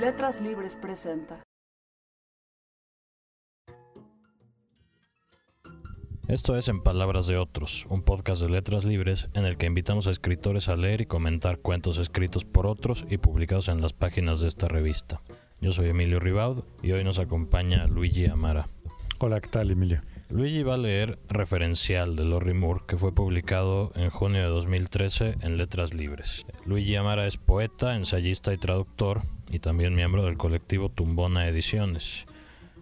Letras Libres presenta. Esto es En Palabras de Otros, un podcast de letras libres en el que invitamos a escritores a leer y comentar cuentos escritos por otros y publicados en las páginas de esta revista. Yo soy Emilio Ribaud y hoy nos acompaña Luigi Amara. Hola, ¿qué tal, Emilio? Luigi va a leer Referencial de Lorry Moore, que fue publicado en junio de 2013 en Letras Libres. Luigi Amara es poeta, ensayista y traductor, y también miembro del colectivo Tumbona Ediciones.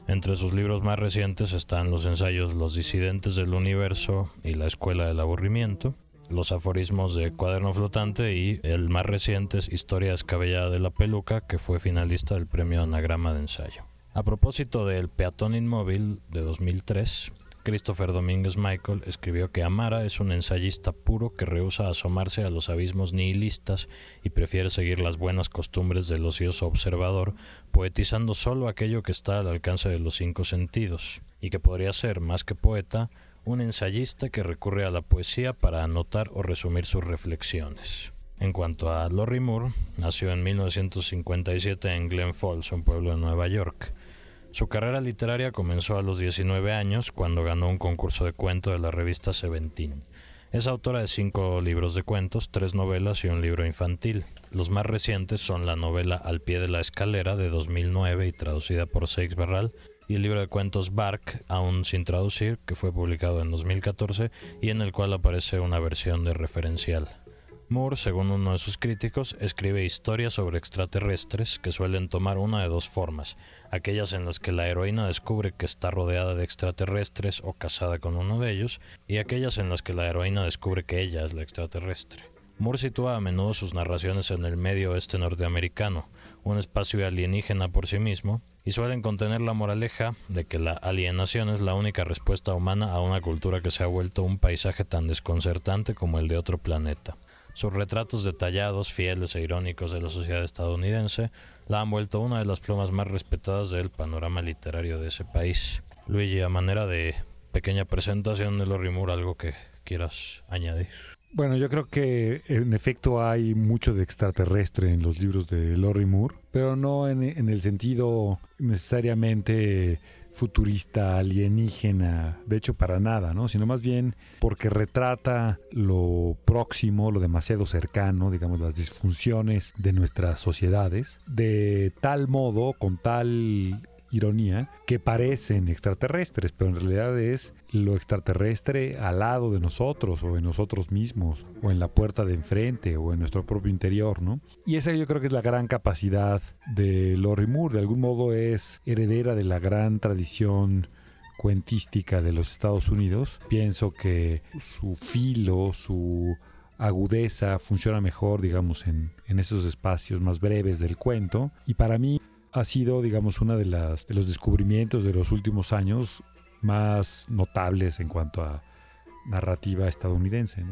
Entre sus libros más recientes están los ensayos Los disidentes del universo y La escuela del aburrimiento, los aforismos de Cuaderno Flotante y el más reciente Historia descabellada de la peluca, que fue finalista del premio Anagrama de Ensayo. A propósito del peatón inmóvil de 2003, Christopher Domínguez Michael escribió que Amara es un ensayista puro que rehúsa asomarse a los abismos nihilistas y prefiere seguir las buenas costumbres del ocioso observador, poetizando solo aquello que está al alcance de los cinco sentidos, y que podría ser, más que poeta, un ensayista que recurre a la poesía para anotar o resumir sus reflexiones. En cuanto a Lorry Moore, nació en 1957 en Glen Falls, un pueblo de Nueva York. Su carrera literaria comenzó a los 19 años cuando ganó un concurso de cuento de la revista Seventeen. Es autora de cinco libros de cuentos, tres novelas y un libro infantil. Los más recientes son la novela Al pie de la escalera de 2009 y traducida por Seix Barral y el libro de cuentos Bark, aún sin traducir, que fue publicado en 2014 y en el cual aparece una versión de referencial. Moore, según uno de sus críticos, escribe historias sobre extraterrestres que suelen tomar una de dos formas, aquellas en las que la heroína descubre que está rodeada de extraterrestres o casada con uno de ellos, y aquellas en las que la heroína descubre que ella es la extraterrestre. Moore sitúa a menudo sus narraciones en el medio oeste norteamericano, un espacio alienígena por sí mismo, y suelen contener la moraleja de que la alienación es la única respuesta humana a una cultura que se ha vuelto un paisaje tan desconcertante como el de otro planeta. Sus retratos detallados, fieles e irónicos de la sociedad estadounidense la han vuelto una de las plumas más respetadas del panorama literario de ese país. Luigi, a manera de pequeña presentación de Lorry Moore, algo que quieras añadir. Bueno, yo creo que en efecto hay mucho de extraterrestre en los libros de Lorry Moore, pero no en, en el sentido necesariamente futurista, alienígena, de hecho para nada, ¿no? Sino más bien porque retrata lo próximo, lo demasiado cercano, digamos, las disfunciones de nuestras sociedades, de tal modo, con tal ironía, que parecen extraterrestres, pero en realidad es lo extraterrestre al lado de nosotros o en nosotros mismos o en la puerta de enfrente o en nuestro propio interior, ¿no? Y esa yo creo que es la gran capacidad de Lori Moore, de algún modo es heredera de la gran tradición cuentística de los Estados Unidos. Pienso que su filo, su agudeza funciona mejor, digamos, en, en esos espacios más breves del cuento. Y para mí ha sido, digamos, uno de, las, de los descubrimientos de los últimos años más notables en cuanto a narrativa estadounidense.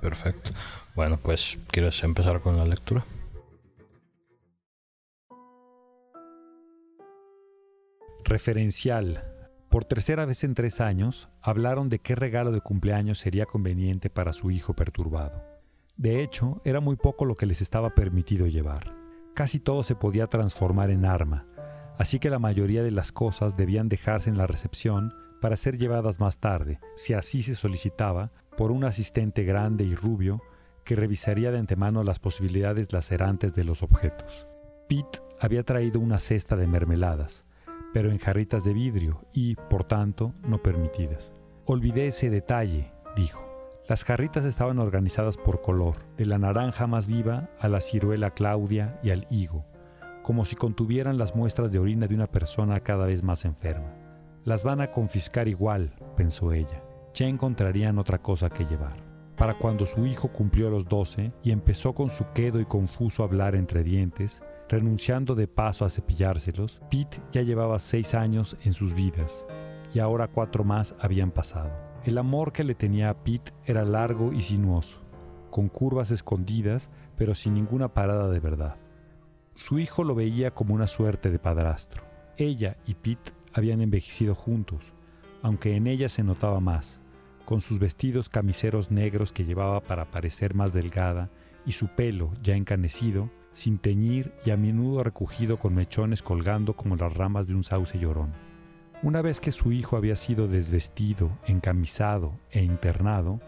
Perfecto. Bueno, pues, ¿quieres empezar con la lectura? Referencial. Por tercera vez en tres años, hablaron de qué regalo de cumpleaños sería conveniente para su hijo perturbado. De hecho, era muy poco lo que les estaba permitido llevar. Casi todo se podía transformar en arma, así que la mayoría de las cosas debían dejarse en la recepción para ser llevadas más tarde, si así se solicitaba, por un asistente grande y rubio que revisaría de antemano las posibilidades lacerantes de los objetos. Pete había traído una cesta de mermeladas, pero en jarritas de vidrio y, por tanto, no permitidas. Olvidé ese detalle, dijo. Las jarritas estaban organizadas por color, de la naranja más viva a la ciruela Claudia y al higo, como si contuvieran las muestras de orina de una persona cada vez más enferma. Las van a confiscar igual, pensó ella. Ya encontrarían otra cosa que llevar. Para cuando su hijo cumplió los doce y empezó con su quedo y confuso hablar entre dientes, renunciando de paso a cepillárselos, Pete ya llevaba seis años en sus vidas, y ahora cuatro más habían pasado. El amor que le tenía a Pete era largo y sinuoso, con curvas escondidas, pero sin ninguna parada de verdad. Su hijo lo veía como una suerte de padrastro. Ella y Pete habían envejecido juntos, aunque en ella se notaba más, con sus vestidos camiseros negros que llevaba para parecer más delgada y su pelo, ya encanecido, sin teñir y a menudo recogido con mechones colgando como las ramas de un sauce llorón. Una vez que su hijo había sido desvestido, encamisado e internado,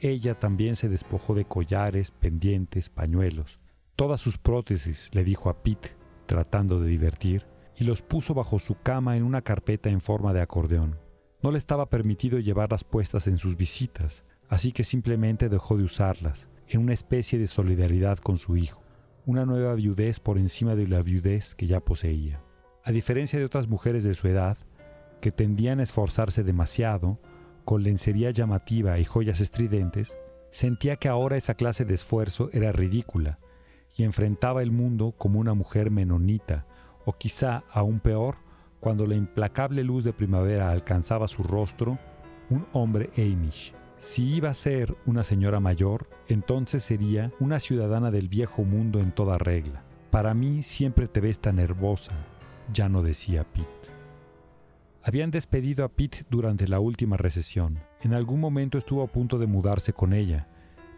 ella también se despojó de collares, pendientes, pañuelos, todas sus prótesis, le dijo a Pete, tratando de divertir, y los puso bajo su cama en una carpeta en forma de acordeón. No le estaba permitido llevarlas puestas en sus visitas, así que simplemente dejó de usarlas, en una especie de solidaridad con su hijo, una nueva viudez por encima de la viudez que ya poseía. A diferencia de otras mujeres de su edad, que tendían a esforzarse demasiado, con lencería llamativa y joyas estridentes, sentía que ahora esa clase de esfuerzo era ridícula y enfrentaba el mundo como una mujer menonita, o quizá aún peor, cuando la implacable luz de primavera alcanzaba su rostro, un hombre Amish. Si iba a ser una señora mayor, entonces sería una ciudadana del viejo mundo en toda regla. Para mí siempre te ves tan nervosa, ya no decía Pete. Habían despedido a Pete durante la última recesión. En algún momento estuvo a punto de mudarse con ella,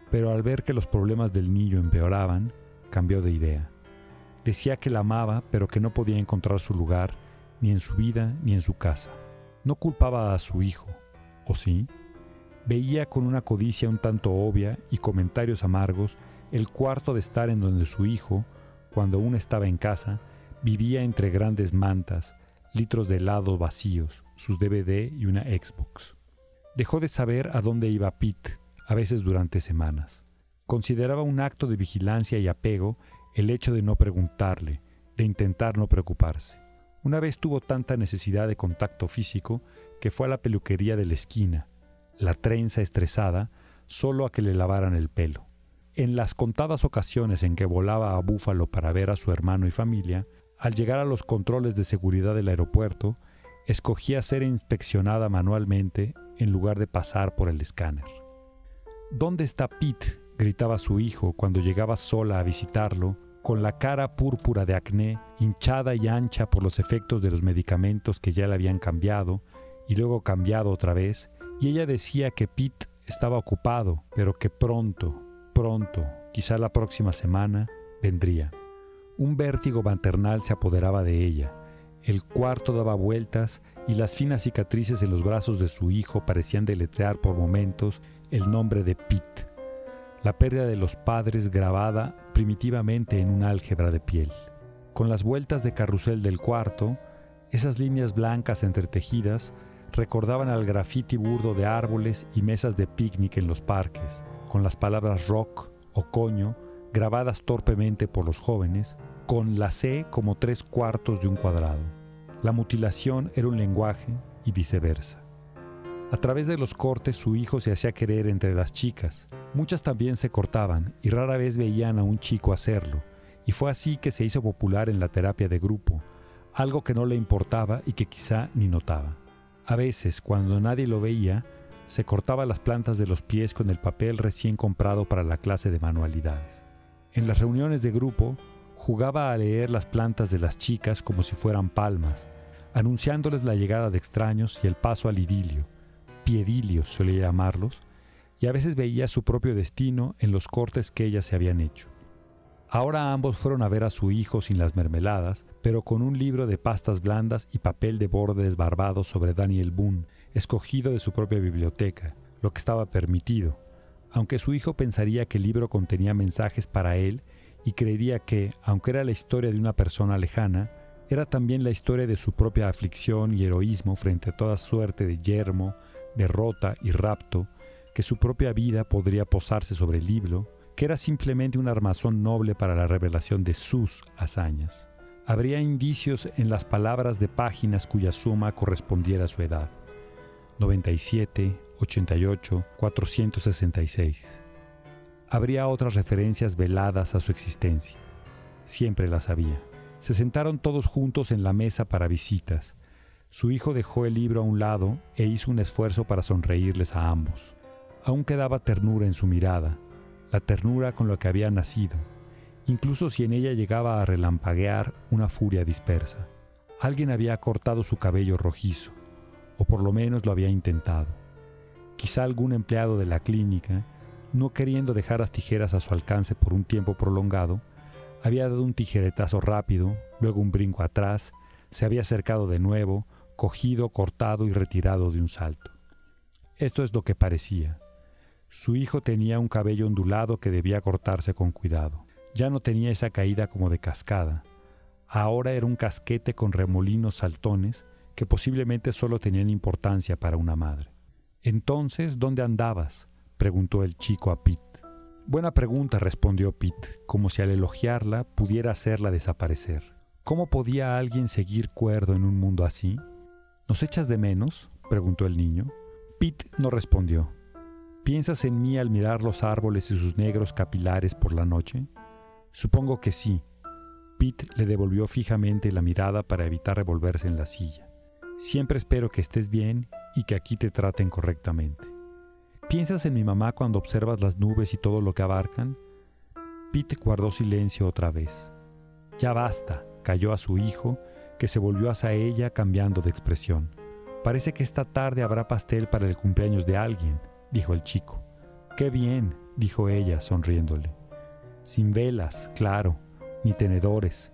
pero al ver que los problemas del niño empeoraban, cambió de idea. Decía que la amaba, pero que no podía encontrar su lugar, ni en su vida ni en su casa. No culpaba a su hijo, ¿o sí? Veía con una codicia un tanto obvia y comentarios amargos el cuarto de estar en donde su hijo, cuando aún estaba en casa, vivía entre grandes mantas, litros de helado vacíos, sus DVD y una Xbox. Dejó de saber a dónde iba Pete, a veces durante semanas. Consideraba un acto de vigilancia y apego el hecho de no preguntarle, de intentar no preocuparse. Una vez tuvo tanta necesidad de contacto físico que fue a la peluquería de la esquina, la trenza estresada, solo a que le lavaran el pelo. En las contadas ocasiones en que volaba a Búfalo para ver a su hermano y familia, al llegar a los controles de seguridad del aeropuerto, escogía ser inspeccionada manualmente en lugar de pasar por el escáner. ¿Dónde está Pete? gritaba su hijo cuando llegaba sola a visitarlo, con la cara púrpura de acné, hinchada y ancha por los efectos de los medicamentos que ya le habían cambiado y luego cambiado otra vez, y ella decía que Pete estaba ocupado, pero que pronto, pronto, quizá la próxima semana, vendría. Un vértigo maternal se apoderaba de ella. El cuarto daba vueltas y las finas cicatrices en los brazos de su hijo parecían deletrear por momentos el nombre de Pete la pérdida de los padres grabada primitivamente en un álgebra de piel. Con las vueltas de carrusel del cuarto, esas líneas blancas entretejidas recordaban al grafiti burdo de árboles y mesas de picnic en los parques, con las palabras rock o coño grabadas torpemente por los jóvenes, con la C como tres cuartos de un cuadrado. La mutilación era un lenguaje y viceversa. A través de los cortes su hijo se hacía querer entre las chicas. Muchas también se cortaban y rara vez veían a un chico hacerlo, y fue así que se hizo popular en la terapia de grupo, algo que no le importaba y que quizá ni notaba. A veces, cuando nadie lo veía, se cortaba las plantas de los pies con el papel recién comprado para la clase de manualidades. En las reuniones de grupo, jugaba a leer las plantas de las chicas como si fueran palmas, anunciándoles la llegada de extraños y el paso al idilio, piedilios solía llamarlos, y a veces veía su propio destino en los cortes que ellas se habían hecho. Ahora ambos fueron a ver a su hijo sin las mermeladas, pero con un libro de pastas blandas y papel de borde desbarbado sobre Daniel Boone, escogido de su propia biblioteca, lo que estaba permitido, aunque su hijo pensaría que el libro contenía mensajes para él y creería que, aunque era la historia de una persona lejana, era también la historia de su propia aflicción y heroísmo frente a toda suerte de yermo, derrota y rapto, que su propia vida podría posarse sobre el libro, que era simplemente un armazón noble para la revelación de sus hazañas. Habría indicios en las palabras de páginas cuya suma correspondiera a su edad. 97, 88, 466. Habría otras referencias veladas a su existencia. Siempre las había. Se sentaron todos juntos en la mesa para visitas, su hijo dejó el libro a un lado e hizo un esfuerzo para sonreírles a ambos. Aún quedaba ternura en su mirada, la ternura con la que había nacido, incluso si en ella llegaba a relampaguear una furia dispersa. Alguien había cortado su cabello rojizo, o por lo menos lo había intentado. Quizá algún empleado de la clínica, no queriendo dejar las tijeras a su alcance por un tiempo prolongado, Había dado un tijeretazo rápido, luego un brinco atrás, se había acercado de nuevo, cogido, cortado y retirado de un salto. Esto es lo que parecía. Su hijo tenía un cabello ondulado que debía cortarse con cuidado. Ya no tenía esa caída como de cascada. Ahora era un casquete con remolinos saltones que posiblemente solo tenían importancia para una madre. Entonces, ¿dónde andabas? Preguntó el chico a Pete. Buena pregunta, respondió Pete, como si al elogiarla pudiera hacerla desaparecer. ¿Cómo podía alguien seguir cuerdo en un mundo así? ¿Nos echas de menos? preguntó el niño. Pete no respondió. ¿Piensas en mí al mirar los árboles y sus negros capilares por la noche? Supongo que sí. Pete le devolvió fijamente la mirada para evitar revolverse en la silla. Siempre espero que estés bien y que aquí te traten correctamente. ¿Piensas en mi mamá cuando observas las nubes y todo lo que abarcan? Pete guardó silencio otra vez. Ya basta, cayó a su hijo, que se volvió hacia ella cambiando de expresión. Parece que esta tarde habrá pastel para el cumpleaños de alguien, dijo el chico. Qué bien, dijo ella, sonriéndole. Sin velas, claro, ni tenedores.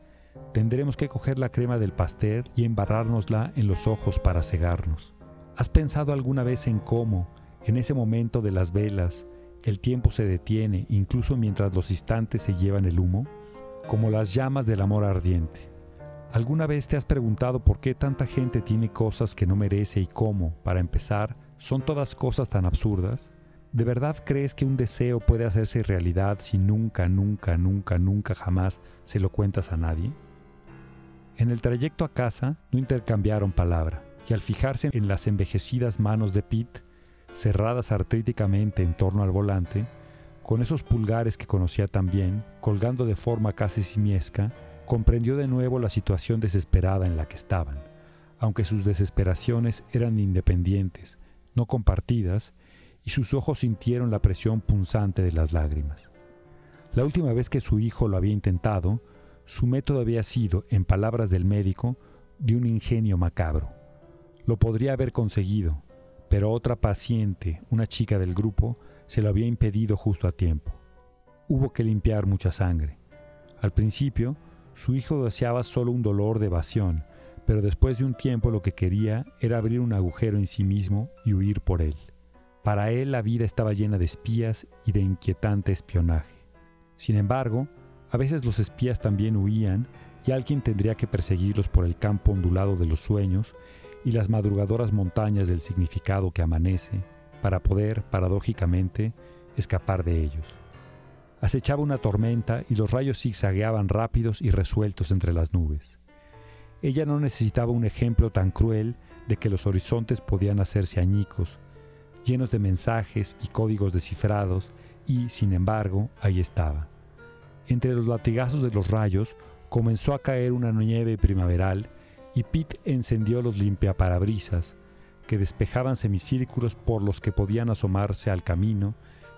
Tendremos que coger la crema del pastel y embarrárnosla en los ojos para cegarnos. ¿Has pensado alguna vez en cómo, en ese momento de las velas, el tiempo se detiene incluso mientras los instantes se llevan el humo, como las llamas del amor ardiente. ¿Alguna vez te has preguntado por qué tanta gente tiene cosas que no merece y cómo, para empezar, son todas cosas tan absurdas? ¿De verdad crees que un deseo puede hacerse realidad si nunca, nunca, nunca, nunca jamás se lo cuentas a nadie? En el trayecto a casa no intercambiaron palabra, y al fijarse en las envejecidas manos de Pete, cerradas artríticamente en torno al volante, con esos pulgares que conocía tan bien, colgando de forma casi simiesca, comprendió de nuevo la situación desesperada en la que estaban, aunque sus desesperaciones eran independientes, no compartidas, y sus ojos sintieron la presión punzante de las lágrimas. La última vez que su hijo lo había intentado, su método había sido, en palabras del médico, de un ingenio macabro. Lo podría haber conseguido, pero otra paciente, una chica del grupo, se lo había impedido justo a tiempo. Hubo que limpiar mucha sangre. Al principio, su hijo deseaba solo un dolor de evasión, pero después de un tiempo lo que quería era abrir un agujero en sí mismo y huir por él. Para él la vida estaba llena de espías y de inquietante espionaje. Sin embargo, a veces los espías también huían y alguien tendría que perseguirlos por el campo ondulado de los sueños y las madrugadoras montañas del significado que amanece, para poder, paradójicamente, escapar de ellos. Acechaba una tormenta y los rayos zigzagueaban rápidos y resueltos entre las nubes. Ella no necesitaba un ejemplo tan cruel de que los horizontes podían hacerse añicos, llenos de mensajes y códigos descifrados, y, sin embargo, ahí estaba. Entre los latigazos de los rayos comenzó a caer una nieve primaveral y Pete encendió los limpiaparabrisas, que despejaban semicírculos por los que podían asomarse al camino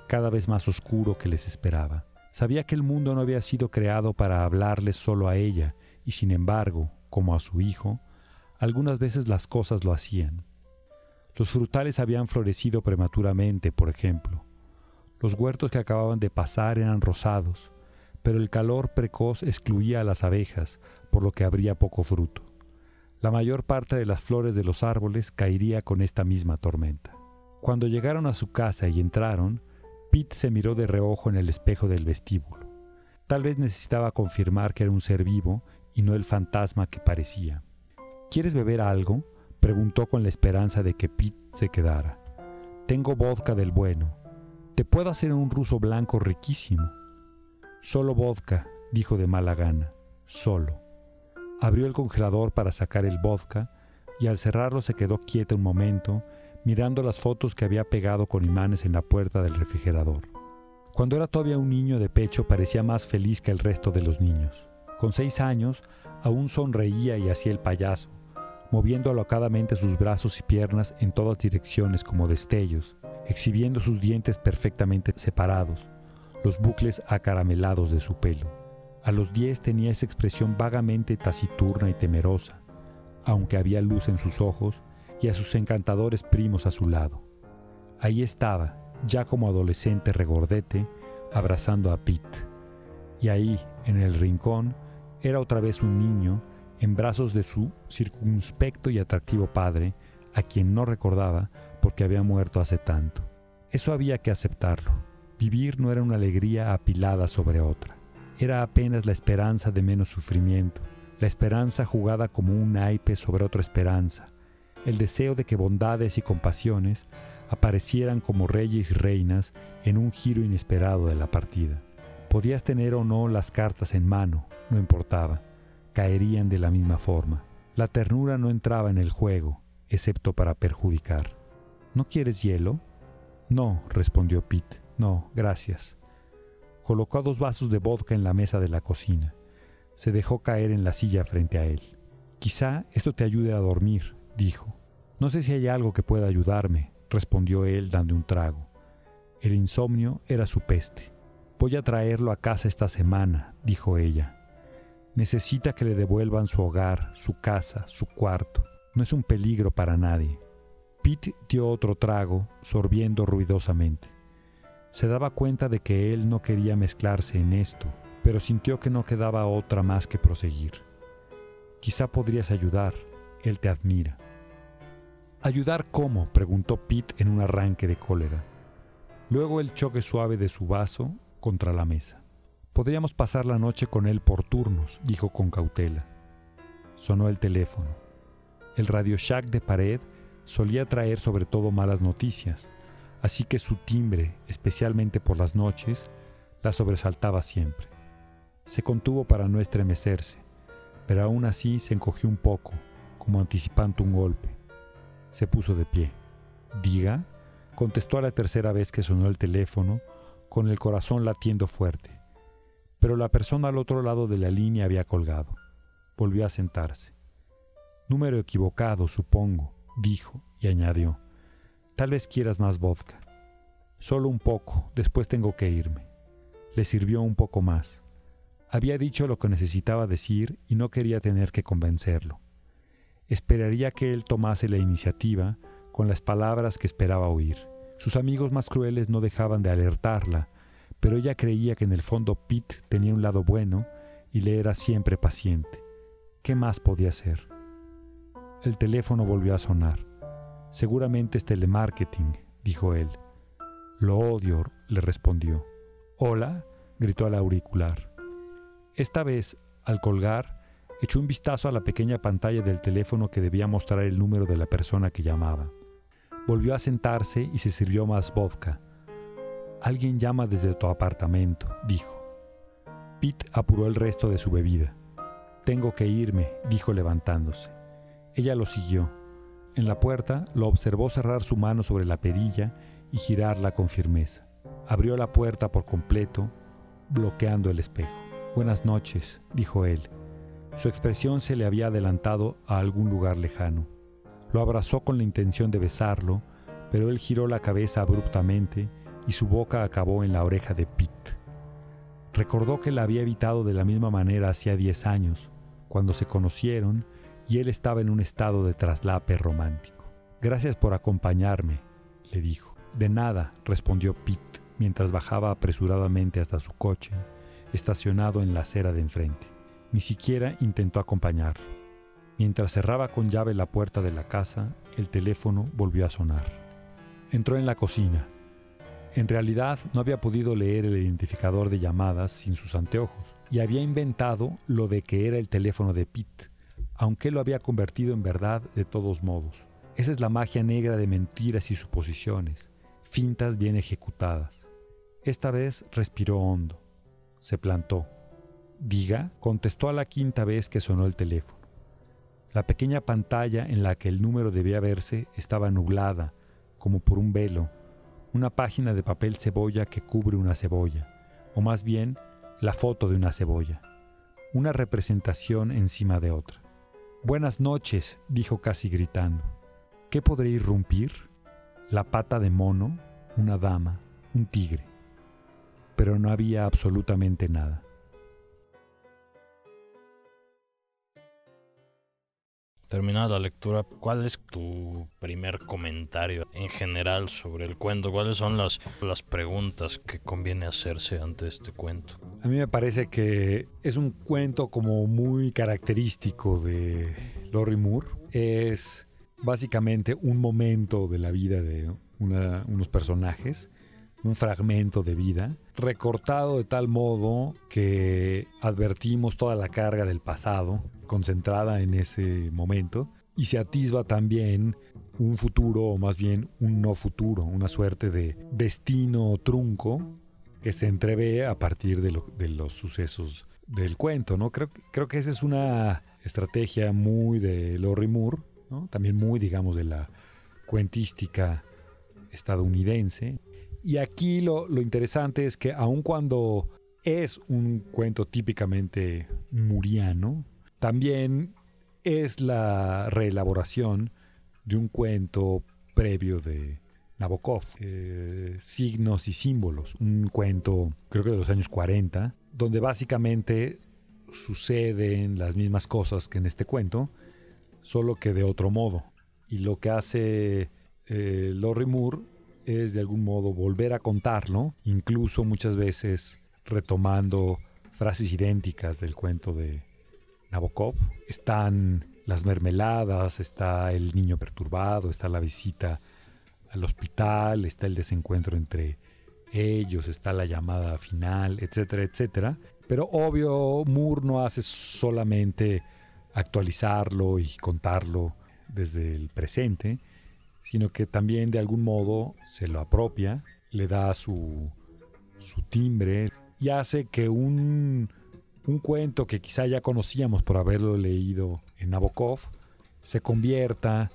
cada vez más oscuro que les esperaba. Sabía que el mundo no había sido creado para hablarle solo a ella, y sin embargo, como a su hijo, algunas veces las cosas lo hacían. Los frutales habían florecido prematuramente, por ejemplo. Los huertos que acababan de pasar eran rosados, pero el calor precoz excluía a las abejas, por lo que habría poco fruto. La mayor parte de las flores de los árboles caería con esta misma tormenta. Cuando llegaron a su casa y entraron, Pete se miró de reojo en el espejo del vestíbulo. Tal vez necesitaba confirmar que era un ser vivo y no el fantasma que parecía. ¿Quieres beber algo? preguntó con la esperanza de que Pete se quedara. Tengo vodka del bueno. Te puedo hacer un ruso blanco riquísimo. Solo vodka, dijo de mala gana. Solo. Abrió el congelador para sacar el vodka y al cerrarlo se quedó quieta un momento mirando las fotos que había pegado con imanes en la puerta del refrigerador. Cuando era todavía un niño de pecho parecía más feliz que el resto de los niños. Con seis años aún sonreía y hacía el payaso, moviendo alocadamente sus brazos y piernas en todas direcciones como destellos, exhibiendo sus dientes perfectamente separados, los bucles acaramelados de su pelo. A los diez tenía esa expresión vagamente taciturna y temerosa, aunque había luz en sus ojos y a sus encantadores primos a su lado. Ahí estaba, ya como adolescente regordete, abrazando a Pete. Y ahí, en el rincón, era otra vez un niño en brazos de su circunspecto y atractivo padre, a quien no recordaba porque había muerto hace tanto. Eso había que aceptarlo. Vivir no era una alegría apilada sobre otra. Era apenas la esperanza de menos sufrimiento, la esperanza jugada como un naipe sobre otra esperanza, el deseo de que bondades y compasiones aparecieran como reyes y reinas en un giro inesperado de la partida. Podías tener o no las cartas en mano, no importaba, caerían de la misma forma. La ternura no entraba en el juego, excepto para perjudicar. ¿No quieres hielo? No, respondió Pete. No, gracias. Colocó dos vasos de vodka en la mesa de la cocina. Se dejó caer en la silla frente a él. Quizá esto te ayude a dormir, dijo. No sé si hay algo que pueda ayudarme, respondió él dando un trago. El insomnio era su peste. Voy a traerlo a casa esta semana, dijo ella. Necesita que le devuelvan su hogar, su casa, su cuarto. No es un peligro para nadie. Pete dio otro trago, sorbiendo ruidosamente. Se daba cuenta de que él no quería mezclarse en esto, pero sintió que no quedaba otra más que proseguir. Quizá podrías ayudar, él te admira. ¿Ayudar cómo? preguntó Pete en un arranque de cólera. Luego el choque suave de su vaso contra la mesa. Podríamos pasar la noche con él por turnos, dijo con cautela. Sonó el teléfono. El radio shack de pared solía traer sobre todo malas noticias, así que su timbre, especialmente por las noches, la sobresaltaba siempre. Se contuvo para no estremecerse, pero aún así se encogió un poco, como anticipando un golpe. Se puso de pie. Diga, contestó a la tercera vez que sonó el teléfono, con el corazón latiendo fuerte. Pero la persona al otro lado de la línea había colgado. Volvió a sentarse. Número equivocado, supongo, dijo y añadió. Tal vez quieras más vodka. Solo un poco, después tengo que irme. Le sirvió un poco más. Había dicho lo que necesitaba decir y no quería tener que convencerlo. Esperaría que él tomase la iniciativa con las palabras que esperaba oír. Sus amigos más crueles no dejaban de alertarla, pero ella creía que en el fondo Pete tenía un lado bueno y le era siempre paciente. ¿Qué más podía hacer? El teléfono volvió a sonar. Seguramente es telemarketing, dijo él. Lo odio, le respondió. Hola, gritó al auricular. Esta vez, al colgar, echó un vistazo a la pequeña pantalla del teléfono que debía mostrar el número de la persona que llamaba. Volvió a sentarse y se sirvió más vodka. Alguien llama desde tu apartamento, dijo. Pete apuró el resto de su bebida. Tengo que irme, dijo levantándose. Ella lo siguió. En la puerta lo observó cerrar su mano sobre la perilla y girarla con firmeza. Abrió la puerta por completo, bloqueando el espejo. Buenas noches, dijo él, su expresión se le había adelantado a algún lugar lejano. Lo abrazó con la intención de besarlo, pero él giró la cabeza abruptamente y su boca acabó en la oreja de Pete. Recordó que la había evitado de la misma manera hacía diez años, cuando se conocieron y él estaba en un estado de traslape romántico. Gracias por acompañarme, le dijo. De nada, respondió Pete mientras bajaba apresuradamente hasta su coche, estacionado en la acera de enfrente. Ni siquiera intentó acompañarlo. Mientras cerraba con llave la puerta de la casa, el teléfono volvió a sonar. Entró en la cocina. En realidad no había podido leer el identificador de llamadas sin sus anteojos y había inventado lo de que era el teléfono de Pete, aunque lo había convertido en verdad de todos modos. Esa es la magia negra de mentiras y suposiciones, fintas bien ejecutadas. Esta vez respiró hondo. Se plantó Diga contestó a la quinta vez que sonó el teléfono. La pequeña pantalla en la que el número debía verse estaba nublada, como por un velo, una página de papel cebolla que cubre una cebolla, o más bien la foto de una cebolla, una representación encima de otra. Buenas noches, dijo casi gritando. ¿Qué podré irrumpir? La pata de mono, una dama, un tigre. Pero no había absolutamente nada. Terminada la lectura, ¿cuál es tu primer comentario en general sobre el cuento? ¿Cuáles son las, las preguntas que conviene hacerse ante este cuento? A mí me parece que es un cuento como muy característico de Lori Moore. Es básicamente un momento de la vida de unos personajes un fragmento de vida, recortado de tal modo que advertimos toda la carga del pasado, concentrada en ese momento, y se atisba también un futuro, o más bien un no futuro, una suerte de destino trunco que se entrevé a partir de, los sucesos del cuento. ¿no? Creo, creo que esa es una estrategia muy de Lori Moore, también muy, digamos, de la cuentística estadounidense, y aquí lo, interesante es que aun cuando es un cuento típicamente muriano, también es la reelaboración de un cuento previo de Nabokov, eh, Signos y Símbolos, un cuento creo que de los años 40, donde básicamente suceden las mismas cosas que en este cuento, solo que de otro modo. Y lo que hace eh, Lori Moore es de algún modo volver a contarlo, incluso muchas veces retomando frases idénticas del cuento de Nabokov. Están las mermeladas, está el niño perturbado, está la visita al hospital, está el desencuentro entre ellos, está la llamada final, etcétera, etcétera. Pero obvio, Moore no hace solamente actualizarlo y contarlo desde el presente, sino que también de algún modo se lo apropia, le da su, su timbre y hace que un, un cuento que quizá ya conocíamos por haberlo leído en Nabokov se convierta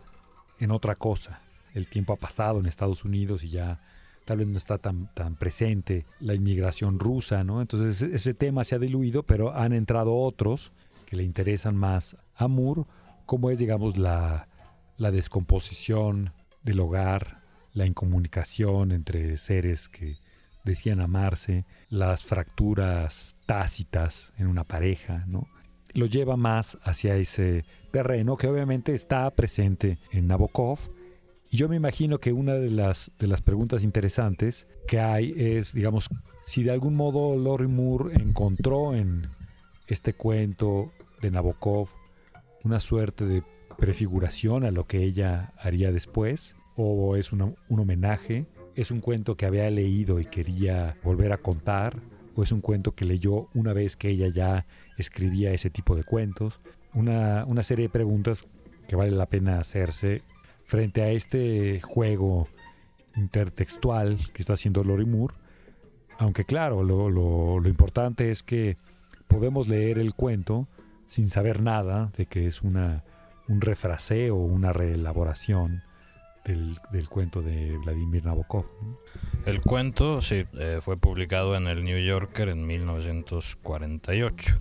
en otra cosa. El tiempo ha pasado en Estados Unidos y ya tal vez no está tan, tan presente la inmigración rusa, ¿no? Entonces ese tema se ha diluido, pero han entrado otros que le interesan más a Moore, como es, digamos, la, la descomposición del hogar, la incomunicación entre seres que decían amarse, las fracturas tácitas en una pareja, ¿no? Lo lleva más hacia ese terreno que obviamente está presente en Nabokov. Y yo me imagino que una de las, de las preguntas interesantes que hay es, digamos, si de algún modo Lori Moore encontró en este cuento de Nabokov una suerte de prefiguración a lo que ella haría después, o es un homenaje, es un cuento que había leído y quería volver a contar, o es un cuento que leyó una vez que ella ya escribía ese tipo de cuentos. Una, serie de preguntas que vale la pena hacerse frente a este juego intertextual que está haciendo Lori Moore. Aunque claro, lo, lo importante es que podemos leer el cuento sin saber nada de que es una un refraseo, una reelaboración del, del, cuento de Vladimir Nabokov. El cuento sí, eh, fue publicado en el New Yorker en 1948.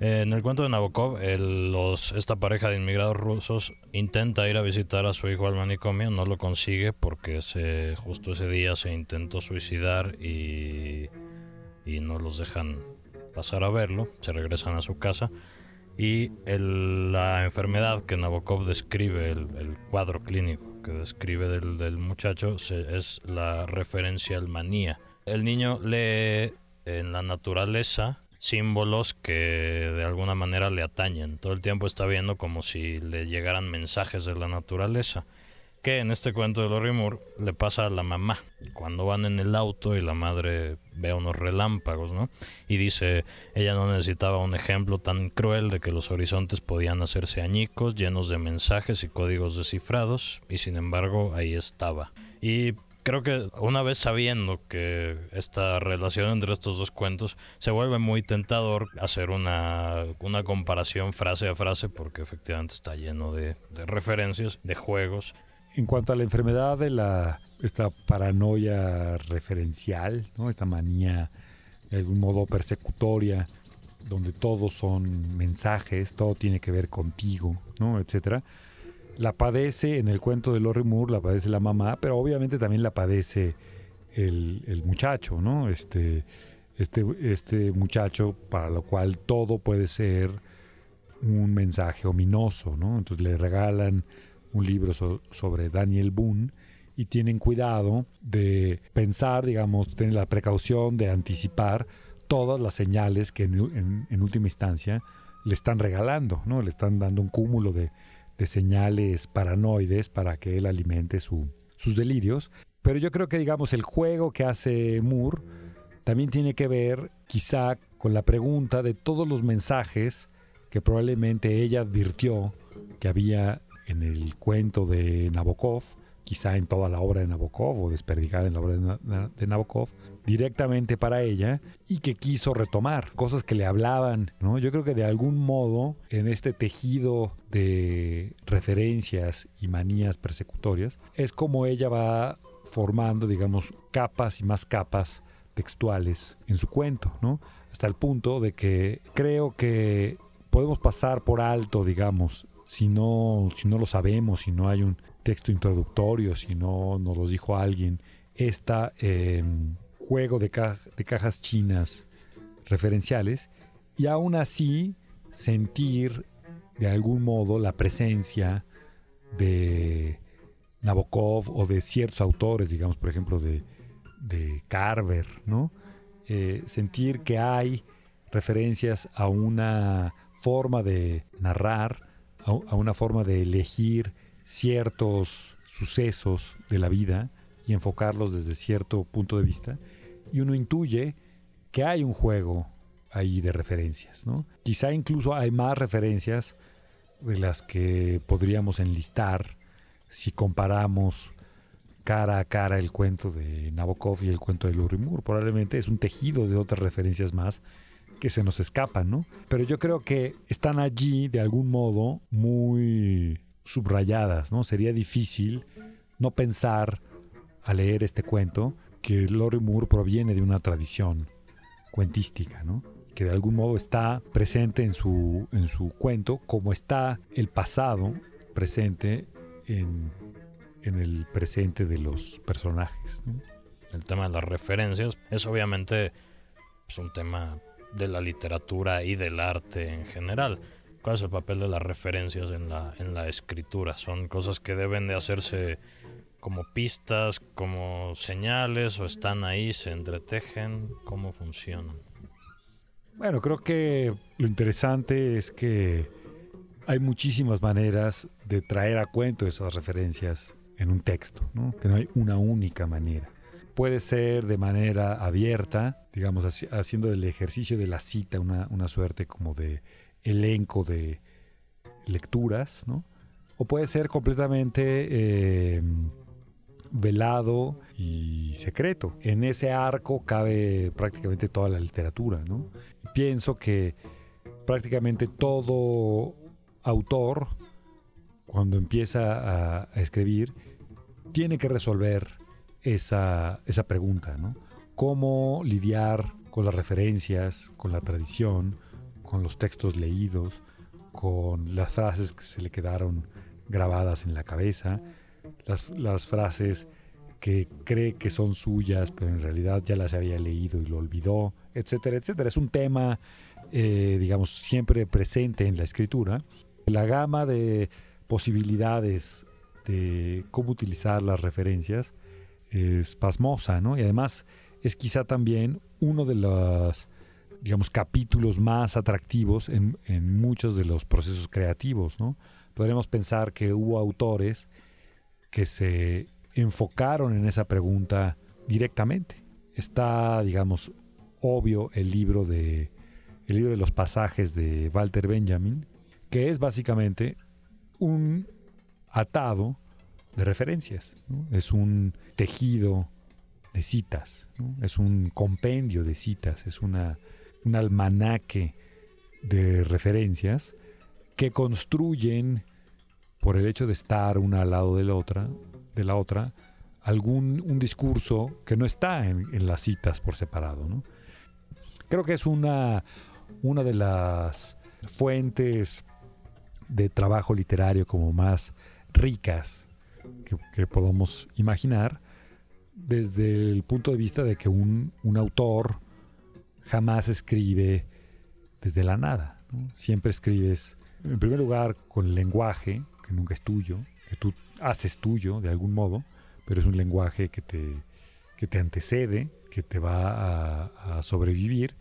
En el cuento de Nabokov, los, esta pareja de inmigrados rusos intenta ir a visitar a su hijo al manicomio, no lo consigue porque se, justo ese día se intentó suicidar y, y no los dejan pasar a verlo, se regresan a su casa y la enfermedad que Nabokov describe, el, cuadro clínico que describe del, muchacho, es la referencial manía. El niño lee en la naturaleza símbolos que de alguna manera le atañen. Todo el tiempo está viendo como si le llegaran mensajes de la naturaleza que en este cuento de Lori Moore le pasa a la mamá cuando van en el auto y la madre ve unos relámpagos, ¿no? Y dice, ella no necesitaba un ejemplo tan cruel de que los horizontes podían hacerse añicos, llenos de mensajes y códigos descifrados, y sin embargo ahí estaba. Y creo que una vez sabiendo que esta relación entre estos dos cuentos se vuelve muy tentador hacer una, una comparación frase a frase porque efectivamente está lleno de, de referencias, de juegos en cuanto a la enfermedad de la esta paranoia referencial, ¿no? esta manía de algún modo persecutoria, donde todos son mensajes, todo tiene que ver contigo, ¿no? etcétera. La padece en el cuento de Lori Moore, la padece la mamá, pero obviamente también la padece el, el muchacho, ¿no? Este, este, este muchacho para lo cual todo puede ser un mensaje ominoso, ¿no? Entonces le regalan un libro sobre Daniel Boone y tienen cuidado de pensar, digamos, tener la precaución de anticipar todas las señales que en, última instancia le están regalando, ¿no? Le están dando un cúmulo de, señales paranoides para que él alimente sus delirios. Pero yo creo que, digamos, el juego que hace Moore también tiene que ver quizá con la pregunta de todos los mensajes que probablemente ella advirtió que había en el cuento de Nabokov quizá en toda la obra de Nabokov o desperdigada en la obra de Nabokov, directamente para ella y que quiso retomar, cosas que le hablaban, ¿no? Yo creo que de algún modo en este tejido de referencias y manías persecutorias es como ella va formando, digamos, capas y más capas textuales en su cuento, ¿no? Hasta el punto de que creo que podemos pasar por alto, digamos, si no, si no lo sabemos, si no hay un texto introductorio, si no nos lo dijo alguien, este juego de, de cajas chinas referenciales y aún así sentir de algún modo la presencia de Nabokov o de ciertos autores, digamos, por ejemplo, de, de Carver, ¿no? Eh, sentir que hay referencias a una forma de narrar, a una forma de elegir ciertos sucesos de la vida y enfocarlos desde cierto punto de vista, y uno intuye que hay un juego ahí de referencias, ¿no? Quizá incluso hay más referencias de las que podríamos enlistar si comparamos cara a cara el cuento de Nabokov y el cuento de Lurie Moore. Probablemente es un tejido de otras referencias más que se nos escapan, ¿no? Pero yo creo que están allí de algún modo muy subrayadas, ¿no? Sería difícil no pensar al leer este cuento que Lori Moore proviene de una tradición cuentística, ¿no? que de algún modo está presente en su, en su cuento, como está el pasado presente en, el presente de los personajes. El tema de las referencias es obviamente pues, un tema de la literatura y del arte en general. ¿Cuál es el papel de las referencias en la, en la escritura? ¿Son cosas que deben de hacerse como pistas, como señales o están ahí, se entretejen? ¿Cómo funcionan? Bueno, creo que lo interesante es que hay muchísimas maneras de traer a cuento esas referencias en un texto, ¿no? que no hay una única manera. Puede ser de manera abierta, digamos, haciendo el ejercicio de la cita una, suerte como de elenco de lecturas, ¿no? O puede ser completamente em, velado y secreto. En ese arco cabe prácticamente toda la literatura, ¿no? Pienso que prácticamente todo autor, cuando empieza a, escribir, tiene que resolver esa, esa pregunta, ¿no? Cómo lidiar con las referencias, con la tradición, con los textos leídos, con las frases que se le quedaron grabadas en la cabeza, las, frases que cree que son suyas, pero en realidad ya las había leído y lo olvidó, etcétera, etcétera. Es un tema, eh, digamos, siempre presente en la escritura. La gama de posibilidades de cómo utilizar las referencias es pasmosa, ¿no? Y además es quizá también uno de las digamos, capítulos más atractivos en, muchos de los procesos creativos. ¿no? Podríamos pensar que hubo autores que se enfocaron en esa pregunta directamente. Está, digamos, obvio el libro de el libro de los pasajes de Walter Benjamin, que es básicamente un atado de referencias. Es un tejido de citas, es un compendio de citas, es una un almanaque de referencias que construyen, por el hecho de estar una al lado de la otra, de la otra algún un discurso que no está en, las citas por separado. Creo que es una, una de las fuentes de trabajo literario como más ricas que, podamos imaginar desde el punto de vista de que un, un autor jamás escribe desde la nada. Siempre escribes En primer lugar, con lenguaje, que nunca es tuyo, que tú haces tuyo de algún modo, pero es un lenguaje que te, que te antecede, que te va a sobrevivir.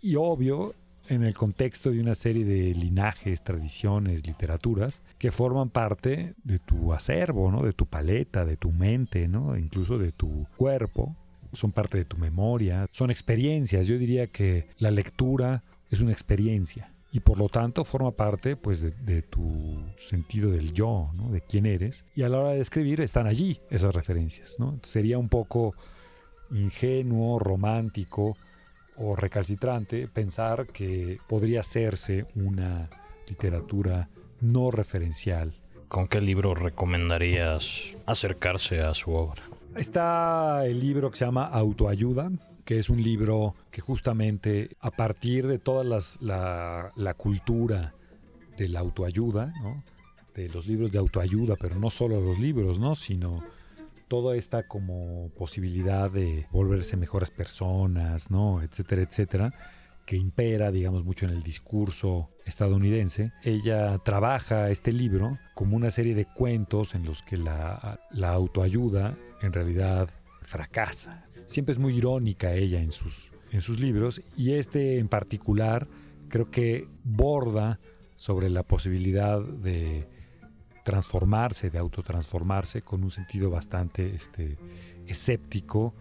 Y obvio, en el contexto de una serie de linajes, tradiciones, literaturas que forman parte de tu acervo, ¿no? de tu paleta, de tu mente, ¿no? incluso de tu cuerpo, son parte de tu memoria, son experiencias. Yo diría que la lectura es una experiencia y por lo tanto forma parte pues de, tu sentido del yo, ¿no? de quién eres. Y a la hora de escribir están allí esas referencias. ¿no? Sería un poco ingenuo, romántico o recalcitrante pensar que podría hacerse una literatura no referencial. ¿Con qué libro recomendarías acercarse a su obra? Está el libro que se llama Autoayuda, que es un libro que justamente a partir de toda la, la, cultura de la autoayuda, de los libros de autoayuda, pero no solo los libros, ¿no? sino toda esta como posibilidad de volverse mejores personas, ¿no? etcétera, etcétera, que impera, digamos, mucho en el discurso estadounidense. Ella trabaja este libro como una serie de cuentos en los que la, autoayuda en realidad fracasa. Siempre es muy irónica ella en sus, en sus libros y este en particular creo que borda sobre la posibilidad de transformarse, de autotransformarse con un sentido bastante este, escéptico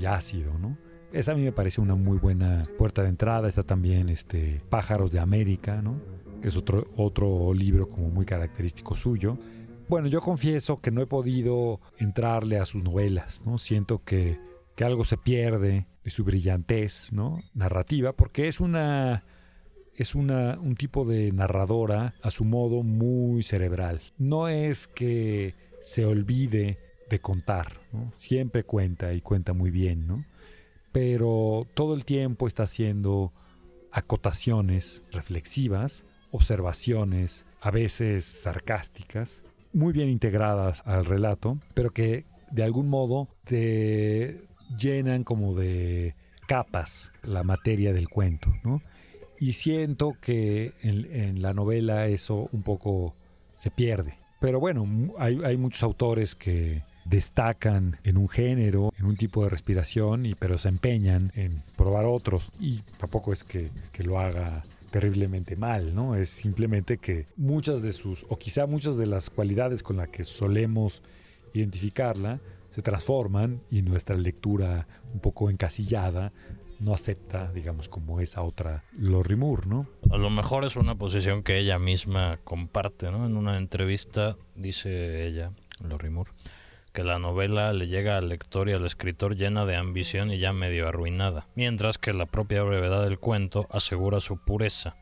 y ácido, ¿no? Esa a mí me parece una muy buena puerta de entrada. Está también este, Pájaros de América, ¿no? que es otro, otro libro como muy característico suyo. Bueno, yo confieso que no he podido entrarle a sus novelas, ¿no? Siento que, que algo se pierde de su brillantez, ¿no? Narrativa, porque es una es una, un tipo de narradora a su modo muy cerebral. No es que se olvide de contar, siempre cuenta y cuenta muy bien, ¿no? pero todo el tiempo está haciendo acotaciones reflexivas, observaciones, a veces sarcásticas, muy bien integradas al relato, pero que de algún modo te llenan como de capas la materia del cuento, ¿no? Y siento que en, la novela eso un poco se pierde. Pero bueno, hay, muchos autores que destacan en un género, en un tipo de respiración, y, pero se empeñan en probar otros. Y tampoco es que, que lo haga terriblemente mal, ¿no? Es simplemente que muchas de sus, o quizá muchas de las cualidades con las que solemos identificarla, se transforman y nuestra lectura un poco encasillada no acepta, digamos, como esa otra Lorrimur, ¿no? A lo mejor es una posición que ella misma comparte, ¿no? En una entrevista dice ella, Lorrimur, que la novela le llega al lector y al escritor llena de ambición y ya medio arruinada, mientras que la propia brevedad del cuento asegura su pureza.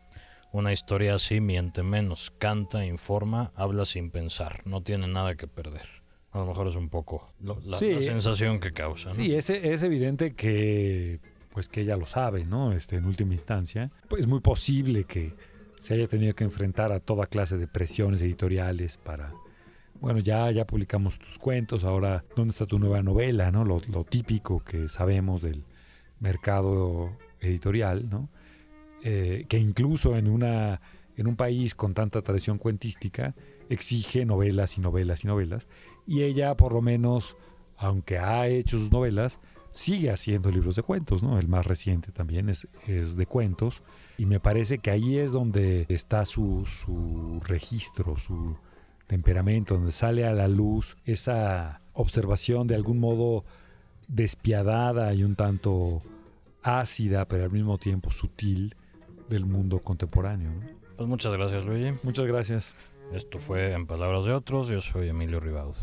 Una historia así miente menos, canta, informa, habla sin pensar, no tiene nada que perder. A lo mejor es un poco la, sensación que causa. ¿no? Sí, es, es evidente que pues que ella lo sabe, ¿no? Este, en última instancia, pues es muy posible que se haya tenido que enfrentar a toda clase de presiones editoriales para, bueno, ya, ya publicamos tus cuentos, ahora, ¿dónde está tu nueva novela, ¿no? Lo, típico que sabemos del mercado editorial, ¿no? Eh, que incluso en, una, en un país con tanta tradición cuentística exige novelas y novelas y novelas, y ella por lo menos, aunque ha hecho sus novelas, sigue haciendo libros de cuentos, ¿no? El más reciente también es, es de cuentos. Y me parece que ahí es donde está su, su registro, su temperamento, donde sale a la luz esa observación de algún modo despiadada y un tanto ácida, pero al mismo tiempo sutil del mundo contemporáneo. Pues muchas gracias, Luigi. Muchas gracias. Esto fue En Palabras de Otros. Yo soy Emilio Ribaud.